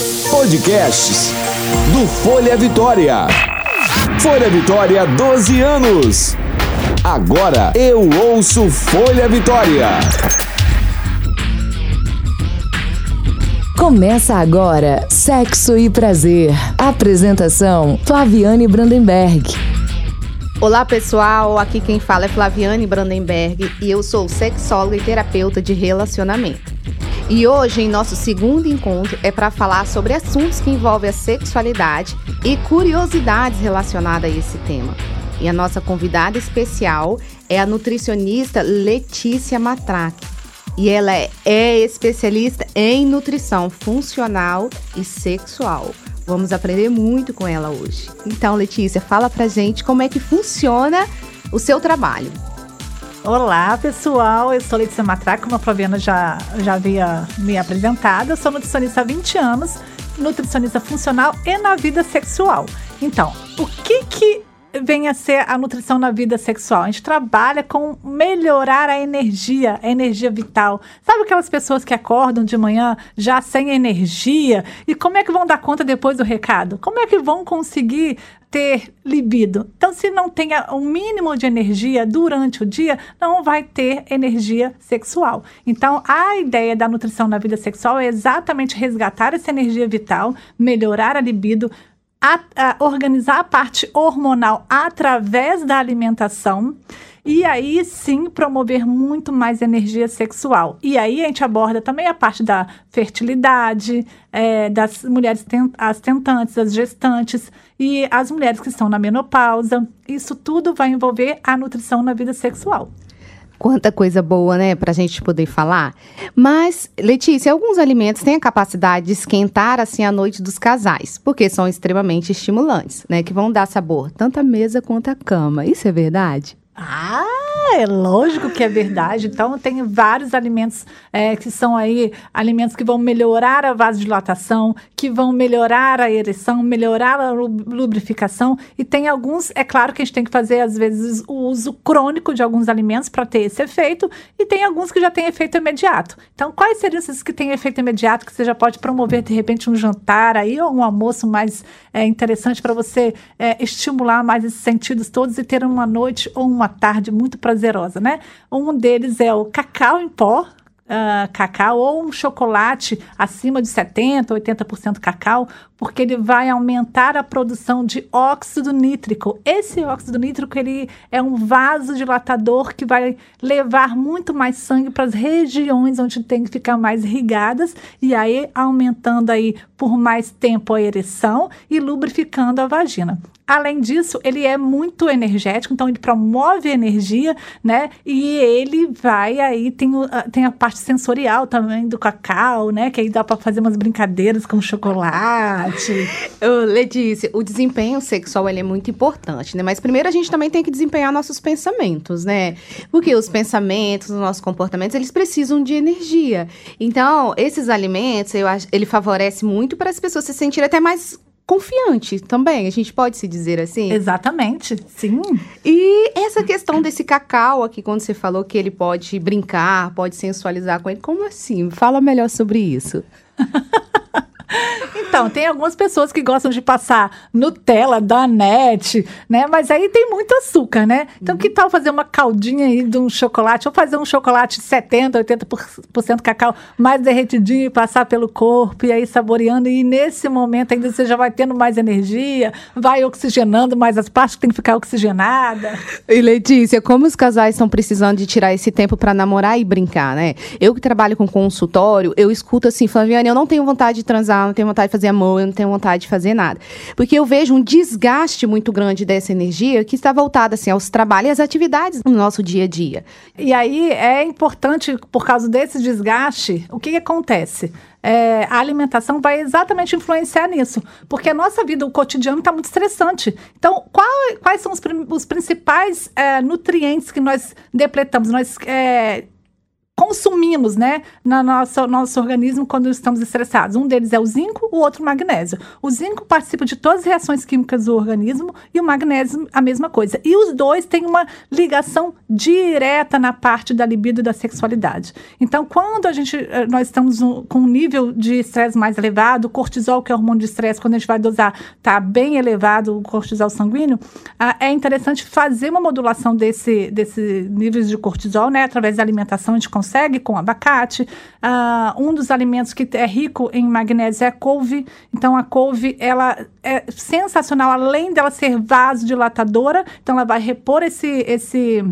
Podcasts do Folha Vitória. Folha Vitória, 12 anos. Agora eu ouço Folha Vitória. Começa agora Sexo e Prazer. Apresentação: Flaviane Brandenberg. Olá pessoal, aqui quem fala é Flaviane Brandenberg e eu sou sexóloga e terapeuta de relacionamento. E hoje, em nosso segundo encontro, é para falar sobre assuntos que envolvem a sexualidade e curiosidades relacionadas a esse tema. E a nossa convidada especial é a nutricionista Letícia Matraque. E ela é, é especialista em nutrição funcional e sexual. Vamos aprender muito com ela hoje. Então, Letícia, fala pra gente como é que funciona o seu trabalho. Olá, pessoal. Eu sou Letícia Matraca, como a Flaviana já, já havia me apresentado. Eu sou nutricionista há 20 anos, nutricionista funcional e na vida sexual. Então, o que que vem a ser a nutrição na vida sexual. A gente trabalha com melhorar a energia, a energia vital. Sabe aquelas pessoas que acordam de manhã já sem energia? E como é que vão dar conta depois do recado? Como é que vão conseguir ter libido. Então, se não tem um mínimo de energia durante o dia, não vai ter energia sexual. Então, a ideia da nutrição na vida sexual é exatamente resgatar essa energia vital, melhorar a libido, a, a organizar a parte hormonal através da alimentação e aí sim promover muito mais energia sexual. E aí a gente aborda também a parte da fertilidade, é, das mulheres ten as tentantes, as gestantes e as mulheres que estão na menopausa. Isso tudo vai envolver a nutrição na vida sexual. Quanta coisa boa, né, pra gente poder falar. Mas, Letícia, alguns alimentos têm a capacidade de esquentar assim a noite dos casais, porque são extremamente estimulantes, né, que vão dar sabor tanto à mesa quanto à cama. Isso é verdade? Ah, é lógico que é verdade. Então, tem vários alimentos é, que são aí alimentos que vão melhorar a vasodilatação, que vão melhorar a ereção, melhorar a lubrificação. E tem alguns, é claro que a gente tem que fazer, às vezes, o uso crônico de alguns alimentos para ter esse efeito. E tem alguns que já têm efeito imediato. Então, quais seriam esses que têm efeito imediato que você já pode promover, de repente, um jantar aí ou um almoço mais é, interessante para você é, estimular mais esses sentidos todos e ter uma noite ou uma tarde muito prazerosa, né? Um deles é o cacau em pó, uh, cacau ou um chocolate acima de 70%, 80% cacau, porque ele vai aumentar a produção de óxido nítrico. Esse óxido nítrico ele é um vasodilatador que vai levar muito mais sangue para as regiões onde tem que ficar mais irrigadas e aí aumentando aí por mais tempo a ereção e lubrificando a vagina. Além disso, ele é muito energético, então ele promove energia, né? E ele vai aí, tem, tem a parte sensorial também do cacau, né? Que aí dá para fazer umas brincadeiras com chocolate. Letícia, o desempenho sexual ele é muito importante, né? Mas primeiro a gente também tem que desempenhar nossos pensamentos, né? Porque os pensamentos, os nossos comportamentos, eles precisam de energia. Então, esses alimentos, eu acho, ele favorece muito para as pessoas se sentirem até mais confiante também, a gente pode se dizer assim? Exatamente, sim. E essa questão desse cacau aqui, quando você falou que ele pode brincar, pode sensualizar com ele, como assim? Fala melhor sobre isso. Então, tem algumas pessoas que gostam de passar Nutella, Danette, né? Mas aí tem muito açúcar, né? Então, uhum. que tal fazer uma caldinha aí de um chocolate? Ou fazer um chocolate 70%, 80% cacau mais derretidinho e passar pelo corpo e aí saboreando. E nesse momento ainda você já vai tendo mais energia, vai oxigenando mais as partes que tem que ficar oxigenada. E Letícia, como os casais estão precisando de tirar esse tempo para namorar e brincar, né? Eu que trabalho com consultório, eu escuto assim, Flaviane, eu não tenho vontade de transar, não tenho vontade de fazer amor, eu não tenho vontade de fazer nada. Porque eu vejo um desgaste muito grande dessa energia que está voltada assim, aos trabalhos e às atividades no nosso dia a dia. E aí é importante, por causa desse desgaste, o que, que acontece? É, a alimentação vai exatamente influenciar nisso, porque a nossa vida, o cotidiano, está muito estressante. Então, qual, quais são os, os principais é, nutrientes que nós depletamos, nós é, consumimos, né, no nosso, nosso organismo quando estamos estressados. Um deles é o zinco, o outro o magnésio. O zinco participa de todas as reações químicas do organismo e o magnésio a mesma coisa. E os dois têm uma ligação direta na parte da libido e da sexualidade. Então, quando a gente eh, nós estamos com um nível de estresse mais elevado, cortisol, que é o hormônio de estresse, quando a gente vai dosar, está bem elevado o cortisol sanguíneo, ah, é interessante fazer uma modulação desse, desse níveis de cortisol, né, através da alimentação, a gente consegue com abacate. Uh, um dos alimentos que é rico em magnésio é a couve. Então, a couve, ela é sensacional, além dela ser vasodilatadora, então ela vai repor esse, esse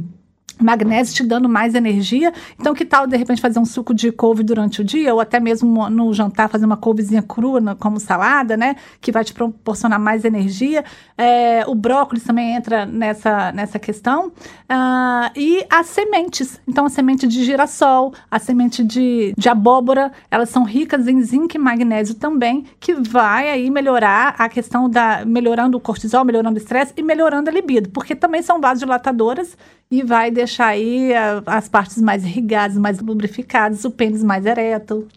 magnésio te dando mais energia. Então, que tal, de repente, fazer um suco de couve durante o dia, ou até mesmo no jantar, fazer uma couvezinha crua na, como salada, né? Que vai te proporcionar mais energia. É, o brócolis também entra nessa, nessa questão. Uh, e as sementes. Então, a semente de girassol, a semente de, de abóbora, elas são ricas em zinco e magnésio também, que vai aí melhorar a questão da... melhorando o cortisol, melhorando o estresse e melhorando a libido, porque também são vasodilatadoras e vai deixar aí a, as partes mais irrigadas, mais lubrificadas, o pênis mais ereto.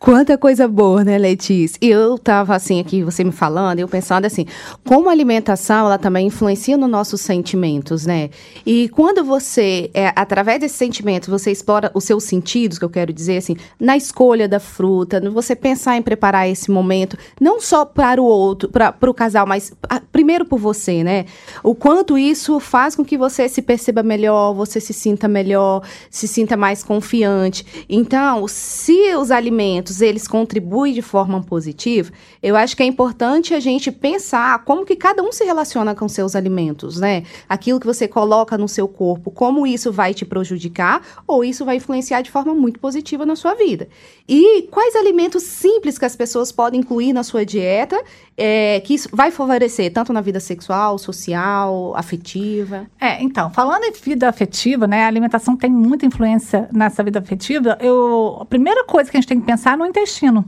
Quanta coisa boa, né, Letícia? E eu tava assim aqui, você me falando, eu pensando assim, como a alimentação, ela também influencia nos nossos sentimentos, né? E quando você, é, através desses sentimentos, você explora os seus sentidos, que eu quero dizer assim, na escolha da fruta, você pensar em preparar esse momento, não só para o outro, para o casal, mas a, primeiro por você, né? O quanto isso faz com que você se perceba melhor, você se sinta melhor, se sinta mais confiante. Então, se os alimentos alimentos eles contribuem de forma positiva, eu acho que é importante a gente pensar como que cada um se relaciona com seus alimentos, né? Aquilo que você coloca no seu corpo, como isso vai te prejudicar ou isso vai influenciar de forma muito positiva na sua vida. E quais alimentos simples que as pessoas podem incluir na sua dieta é, que isso vai favorecer tanto na vida sexual, social, afetiva? É, então, falando em vida afetiva, né? A alimentação tem muita influência nessa vida afetiva. Eu, a primeira coisa que a gente tem que pensar no intestino.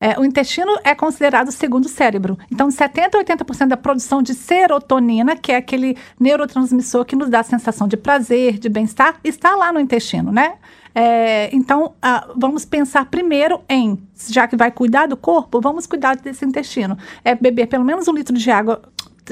É, o intestino é considerado o segundo cérebro. Então, 70% a 80% da produção de serotonina, que é aquele neurotransmissor que nos dá a sensação de prazer, de bem-estar, está lá no intestino, né? É, então, uh, vamos pensar primeiro em, já que vai cuidar do corpo, vamos cuidar desse intestino. É beber pelo menos um litro de água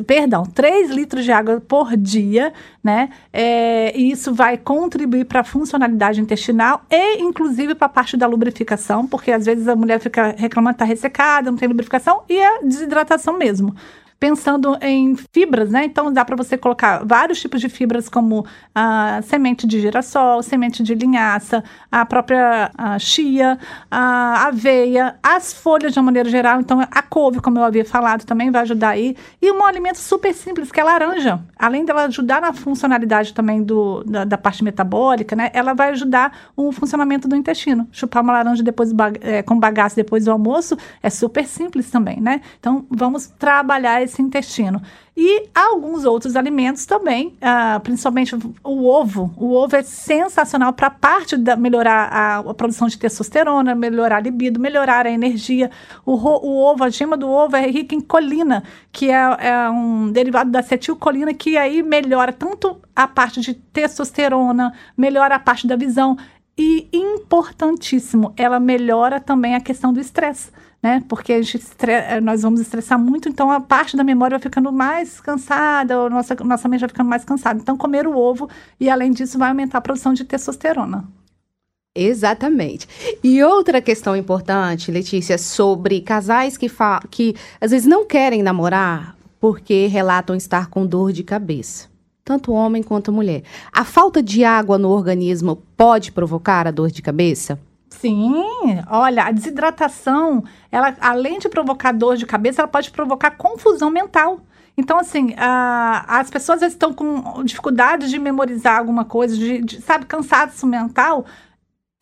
perdão, 3 litros de água por dia, né? É, e isso vai contribuir para a funcionalidade intestinal e, inclusive, para a parte da lubrificação, porque às vezes a mulher fica reclamando que está ressecada, não tem lubrificação, e é desidratação mesmo pensando em fibras, né? Então dá para você colocar vários tipos de fibras, como a semente de girassol, semente de linhaça, a própria a chia, a aveia, as folhas de uma maneira geral. Então a couve, como eu havia falado, também vai ajudar aí. E um alimento super simples, que é a laranja. Além dela ajudar na funcionalidade também do, da, da parte metabólica, né? Ela vai ajudar o funcionamento do intestino. Chupar uma laranja depois é, com bagaço depois do almoço é super simples também, né? Então vamos trabalhar esse intestino. E alguns outros alimentos também, uh, principalmente o ovo. O ovo é sensacional para parte da melhorar a, a, produção de testosterona, melhorar a libido, melhorar a energia. O, o ovo, a gema do ovo é rica em colina, que é, é um derivado da acetilcolina, que aí melhora tanto a parte de testosterona, melhora a parte da visão. E importantíssimo, ela melhora também a questão do estresse né? Porque eh, nós vamos estressar muito, então a parte da memória vai ficando mais cansada, a nossa, nossa mente vai ficando mais cansada. Então, comer o ovo e, além disso, vai aumentar a produção de testosterona. Exatamente. E outra questão importante, Letícia, sobre casais que, que às vezes não querem namorar porque relatam estar com dor de cabeça. Tanto homem quanto mulher. A falta de água no organismo pode provocar a dor de cabeça? Sim, olha, a desidratação, ela além de provocar dor de cabeça, ela pode provocar confusão mental. Então, assim, as pessoas vezes estão com dificuldade de memorizar alguma coisa, de, de, sabe, cansaço mental.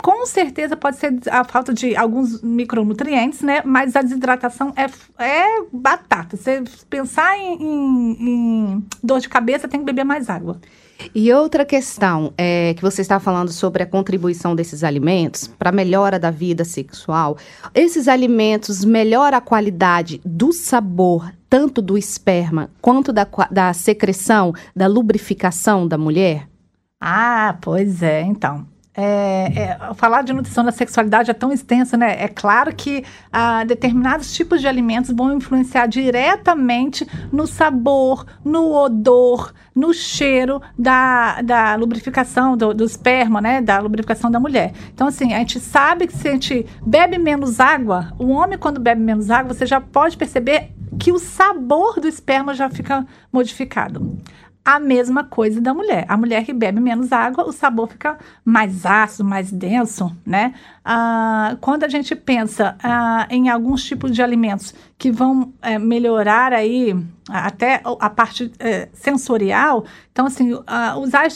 Com certeza pode ser a falta de alguns micronutrientes, né? Mas a desidratação é, é batata. Você pensar em, em, em dor de cabeça, tem que beber mais água. E outra questão é que você está falando sobre a contribuição desses alimentos para a melhora da vida sexual. Esses alimentos melhoram a qualidade do sabor, tanto do esperma quanto da, da secreção, da lubrificação da mulher? Ah, pois é. Então, é, é, falar de nutrição da sexualidade é tão extenso, né? É claro que ah, determinados tipos de alimentos vão influenciar diretamente no sabor, no odor, no cheiro da, da lubrificação do, do esperma, né? Da lubrificação da mulher. Então, assim, a gente sabe que se a gente bebe menos água, o homem, quando bebe menos água, você já pode perceber que o sabor do esperma já fica modificado a mesma coisa da mulher. A mulher que bebe menos água, o sabor fica mais ácido, mais denso, né? Ah, quando a gente pensa ah, em alguns tipos de alimentos que vão é, melhorar aí até a parte é, sensorial, então assim, ah, usar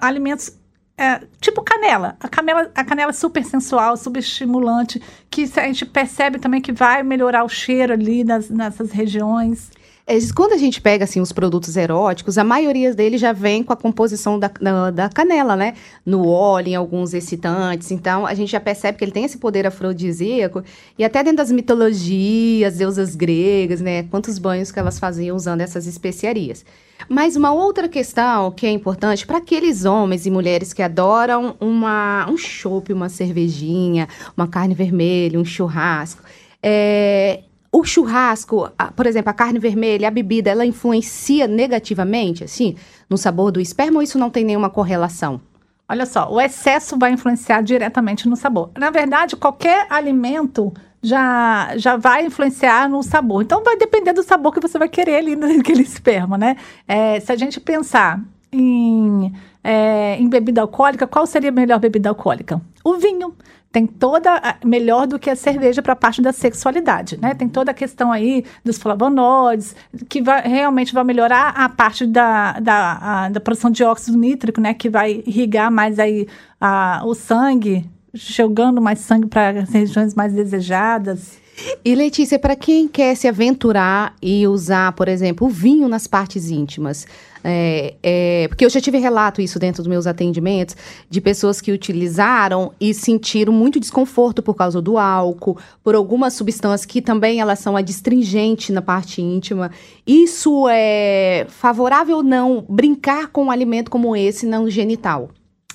alimentos é, tipo canela. A canela, a canela é super sensual, super estimulante, que a gente percebe também que vai melhorar o cheiro ali nas, nessas regiões. É, quando a gente pega assim os produtos eróticos, a maioria deles já vem com a composição da, da, da, canela, né? No óleo, em alguns excitantes. Então, a gente já percebe que ele tem esse poder afrodisíaco. E até dentro das mitologias, deusas gregas, né? Quantos banhos que elas faziam usando essas especiarias. Mas uma outra questão que é importante para aqueles homens e mulheres que adoram uma, um chopp, uma cervejinha, uma carne vermelha, um churrasco. É, o churrasco, a, por exemplo, a carne vermelha, a bebida, ela influencia negativamente, assim, no sabor do esperma ou isso não tem nenhuma correlação? Olha só, o excesso vai influenciar diretamente no sabor. Na verdade, qualquer alimento já, já vai influenciar no sabor. Então, vai depender do sabor que você vai querer ali naquele esperma, né? É, se a gente pensar em, é, em bebida alcoólica, qual seria a melhor bebida alcoólica? O vinho tem toda melhor do que a cerveja para a parte da sexualidade, né? Tem toda a questão aí dos flavonoides que vai, realmente vai melhorar a parte da, da, a, da produção de óxido nítrico, né? Que vai irrigar mais aí a, o sangue, jogando mais sangue para as regiões mais desejadas. E Letícia, para quem quer se aventurar e usar, por exemplo, o vinho nas partes íntimas, é, é, porque eu já tive relato isso dentro dos meus atendimentos, de pessoas que utilizaram e sentiram muito desconforto por causa do álcool, por algumas substâncias que também elas são adstringentes na parte íntima. Isso é favorável ou não brincar com um alimento como esse não genital?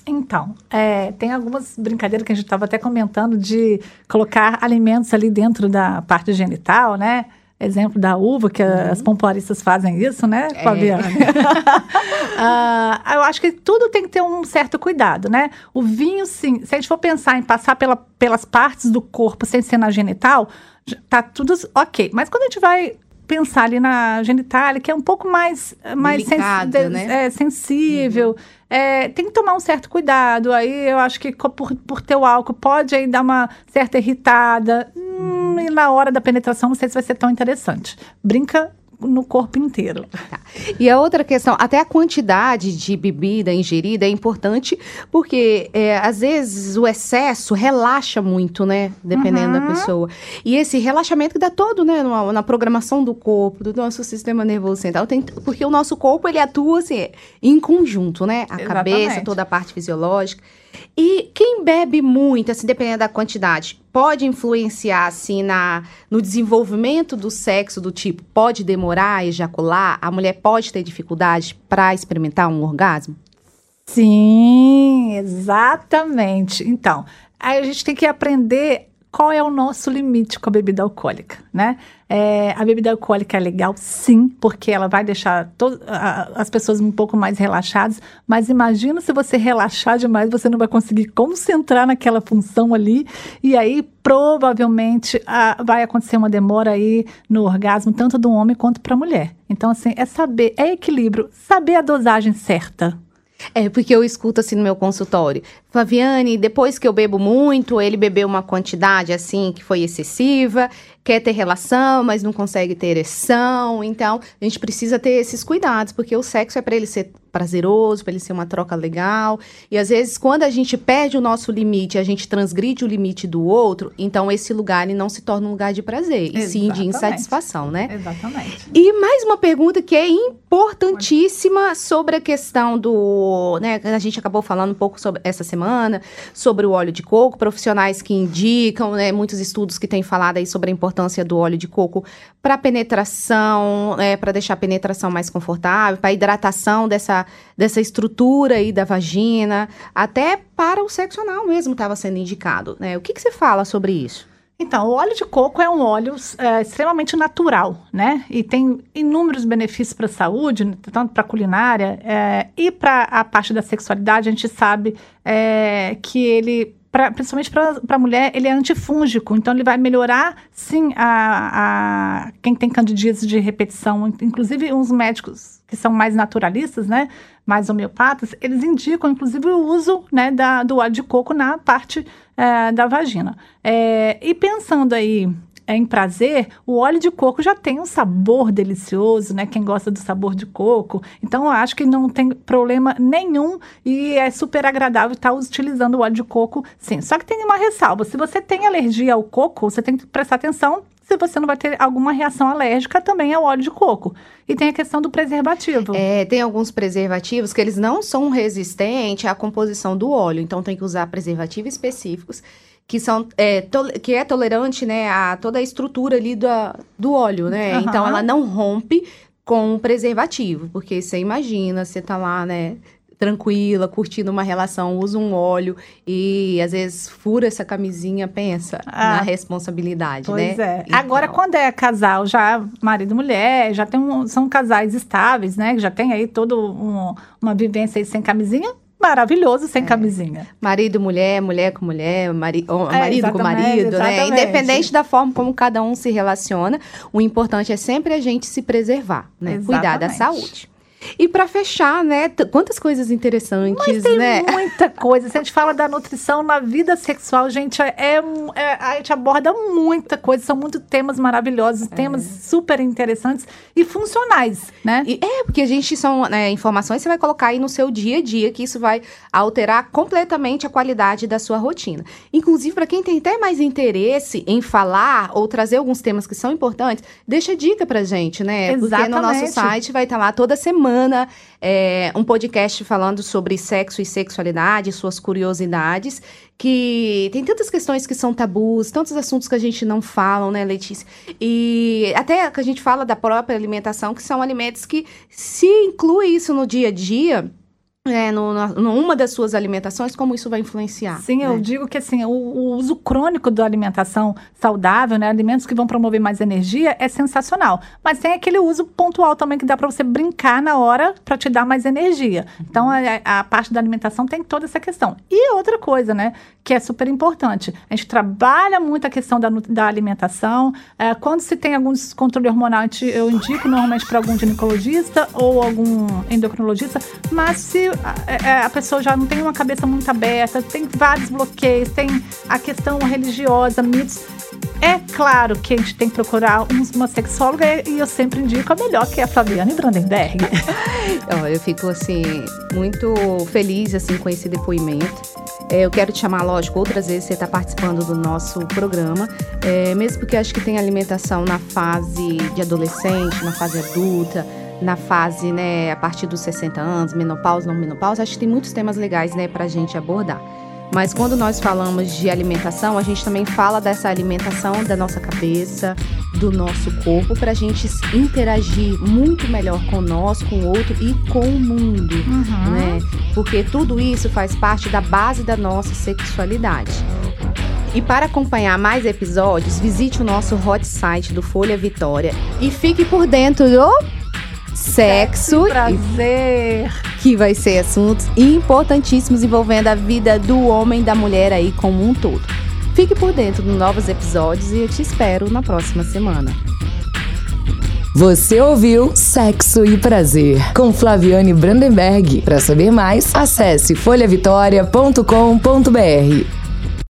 Então, é, tem algumas brincadeiras que a gente estava até comentando de colocar alimentos ali dentro da parte genital, né? Exemplo da uva, que uhum. as pompoaristas fazem isso, né, é. Fabiana? uh, eu acho que tudo tem que ter um certo cuidado, né? O vinho, sim, se a gente for pensar em passar pela, pelas partes do corpo sem ser na genital, tá tudo ok. Mas quando a gente vai pensar ali na genitália, que é um pouco mais, mais Delicado, sens né? é, sensível. Uhum. É, tem que tomar um certo cuidado. Aí eu acho que por, por ter o álcool pode aí dar uma certa irritada. Hum, e na hora da penetração, não sei se vai ser tão interessante. Brinca no corpo inteiro. Tá. E a outra questão, até a quantidade de bebida ingerida é importante, porque é, às vezes o excesso relaxa muito, né? Dependendo uhum. da pessoa. E esse relaxamento que dá todo, né? Na, na, programação do corpo, do nosso sistema nervoso central. Tem, porque o nosso corpo, ele atua assim, em conjunto, né? A Exatamente. cabeça, toda a parte fisiológica. E quem bebe muito, assim, dependendo da quantidade, pode influenciar, assim, na, no desenvolvimento do sexo, do tipo, pode demorar a ejacular? A mulher pode ter dificuldade para experimentar um orgasmo? Sim, exatamente. Então, a gente tem que aprender qual é o nosso limite com a bebida alcoólica, né? É, a bebida alcoólica é legal, sim, porque ela vai deixar as pessoas um pouco mais relaxadas, mas imagina se você relaxar demais, você não vai conseguir concentrar naquela função ali, e aí provavelmente a, vai acontecer uma demora aí no orgasmo, tanto do homem quanto para a mulher. Então, assim, é saber, é equilíbrio, saber a dosagem certa, é, porque eu escuto assim no meu consultório. Flaviane, depois que eu bebo muito, ele bebeu uma quantidade assim que foi excessiva, quer ter relação, mas não consegue ter ereção. Então, a gente precisa ter esses cuidados, porque o sexo é para ele ser prazeroso, para ele ser uma troca legal. E às vezes, quando a gente perde o nosso limite, a gente transgride o limite do outro, então esse lugar ele não se torna um lugar de prazer, Exatamente. e sim de insatisfação, né? Exatamente. E mais uma pergunta que é importantíssima sobre a questão do, né, a gente acabou falando um pouco sobre essa semana semana sobre o óleo de coco, profissionais que indicam, né, muitos estudos que têm falado aí sobre a importância do óleo de coco para penetração, é, para deixar a penetração mais confortável, para hidratação dessa, dessa estrutura aí da vagina, até para o sexo anal mesmo estava sendo indicado. Né? O que, que você fala sobre isso? Então, o óleo de coco é um óleo é, extremamente natural, né? E tem inúmeros benefícios para a saúde, tanto para a culinária é, e para a parte da sexualidade. A gente sabe é, que ele Pra, principalmente para a mulher, ele é antifúngico, então ele vai melhorar, sim, a, a quem tem candidíase de repetição. Inclusive, uns médicos que são mais naturalistas, né, mais homeopatas, eles indicam, inclusive, o uso né, da, do óleo de coco na parte é, da vagina. É, e pensando aí em prazer, o óleo de coco já tem um sabor delicioso, né? Quem gosta do sabor de coco. Então, eu acho que não tem problema nenhum e é super agradável estar utilizando o óleo de coco, sim. Só que tem uma ressalva: se você tem alergia ao coco, você tem que prestar atenção se você não vai ter alguma reação alérgica também ao óleo de coco. E tem a questão do preservativo. É, tem alguns preservativos que eles não são resistentes à composição do óleo, então tem que usar preservativos específicos que são é, que é tolerante né a toda a estrutura ali do, do óleo né uhum. então ela não rompe com o preservativo porque você imagina você tá lá né tranquila, curtindo uma relação, usa um óleo e às vezes fura essa camisinha, pensa ah, na responsabilidade, pois né? Pois é. Então... Agora, quando é casal, já marido e mulher, já tem um, são casais estáveis, né? Já tem aí toda um, uma vivência aí sem camisinha, maravilhoso sem é. camisinha. Marido, mulher, mulher com mulher, mari é, marido com marido, né? Independente da forma como cada um se relaciona, o importante é sempre a gente se preservar, né? Exatamente. Cuidar da saúde. E para fechar, né? Quantas coisas interessantes, Mas tem né? muita coisa. Se a gente fala da nutrição na vida sexual, gente, é, é, é a gente aborda muita coisa. São muitos temas maravilhosos, é. temas super interessantes e funcionais, né? E é, porque a gente são né, informações que você vai colocar aí no seu dia a dia, que isso vai alterar completamente a qualidade da sua rotina. Inclusive, para quem tem até mais interesse em falar ou trazer alguns temas que são importantes, deixa dica pra gente, né? Exatamente. Porque no nosso site vai estar lá toda semana semana é, um podcast falando sobre sexo e sexualidade, suas curiosidades, que tem tantas questões que são tabus, tantos assuntos que a gente não fala, né, Letícia? E até que a gente fala da própria alimentação, que são alimentos que se inclui isso no dia a dia é, no, numa das suas alimentações, como isso vai influenciar? Sim, né? eu digo que assim, o, o, uso crônico da alimentação saudável, né, alimentos que vão promover mais energia, é sensacional. Mas tem aquele uso pontual também que dá para você brincar na hora para te dar mais energia. Uhum. Então, a, a, parte da alimentação tem toda essa questão. E outra coisa, né, que é super importante, a gente trabalha muito a questão da, da alimentação. É, quando se tem algum descontrole hormonal, eu indico normalmente para algum ginecologista ou algum endocrinologista, mas se a, é, a, pessoa já não tem uma cabeça muito aberta, tem vários bloqueios, tem a questão religiosa, mitos. É claro que a gente tem que procurar uma sexóloga e eu sempre indico a melhor, que é a Flaviane Brandenberg. eu fico, assim, muito feliz, assim, com esse depoimento. É, eu quero te chamar, lógico, outras vezes você está participando do nosso programa, é, mesmo porque acho que tem alimentação na fase de adolescente, na fase adulta, na fase, né, a partir dos 60 anos, menopausa, não menopausa, acho que tem muitos temas legais, né, pra gente abordar. Mas quando nós falamos de alimentação, a gente também fala dessa alimentação da nossa cabeça, do nosso corpo, para a gente interagir muito melhor com nós, com o outro e com o mundo, uhum. né? Porque tudo isso faz parte da base da nossa sexualidade. E para acompanhar mais episódios, visite o nosso hot site do Folha Vitória e fique por dentro do sexo, prazer, que vai ser assuntos importantíssimos envolvendo a vida do homem e da mulher aí como um todo. Fique por dentro de novos episódios e eu te espero na próxima semana. Você ouviu Sexo e Prazer com Flaviane Brandenberg. Para saber mais, acesse folhavitória.com.br.